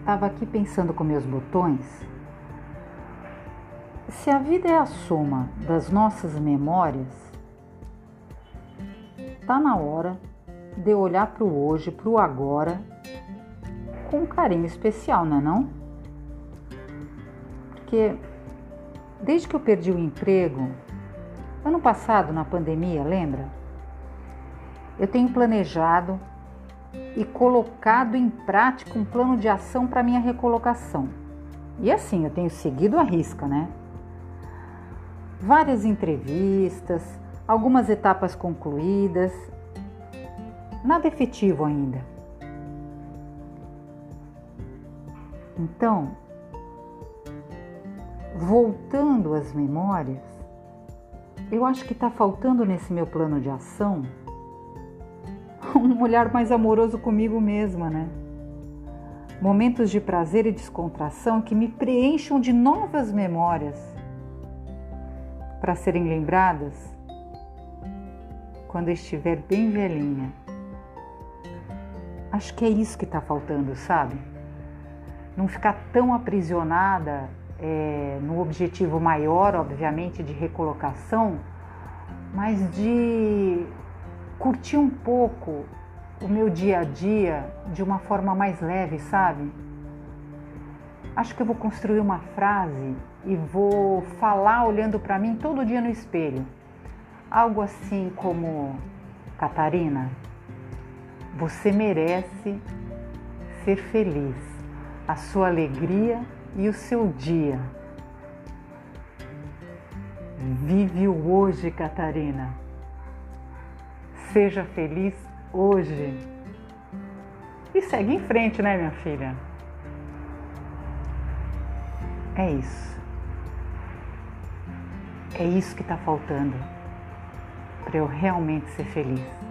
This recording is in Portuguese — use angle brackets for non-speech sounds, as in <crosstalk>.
estava aqui pensando com meus botões. Se a vida é a soma das nossas memórias, tá na hora de olhar para o hoje, para o agora, com um carinho especial, não é não? Porque desde que eu perdi o emprego, ano passado na pandemia, lembra? Eu tenho planejado e colocado em prática um plano de ação para minha recolocação. E assim, eu tenho seguido a risca, né? Várias entrevistas, algumas etapas concluídas, nada efetivo ainda. Então, voltando às memórias, eu acho que está faltando nesse meu plano de ação <laughs> um olhar mais amoroso comigo mesma, né? Momentos de prazer e descontração que me preencham de novas memórias para serem lembradas quando estiver bem velhinha. Acho que é isso que está faltando, sabe? Não ficar tão aprisionada é, no objetivo maior, obviamente, de recolocação, mas de curtir um pouco o meu dia a dia de uma forma mais leve, sabe? Acho que eu vou construir uma frase e vou falar olhando para mim todo dia no espelho. Algo assim como: Catarina, você merece ser feliz, a sua alegria e o seu dia. Vive o hoje, Catarina. Seja feliz hoje. E segue em frente, né, minha filha? É isso. É isso que está faltando para eu realmente ser feliz.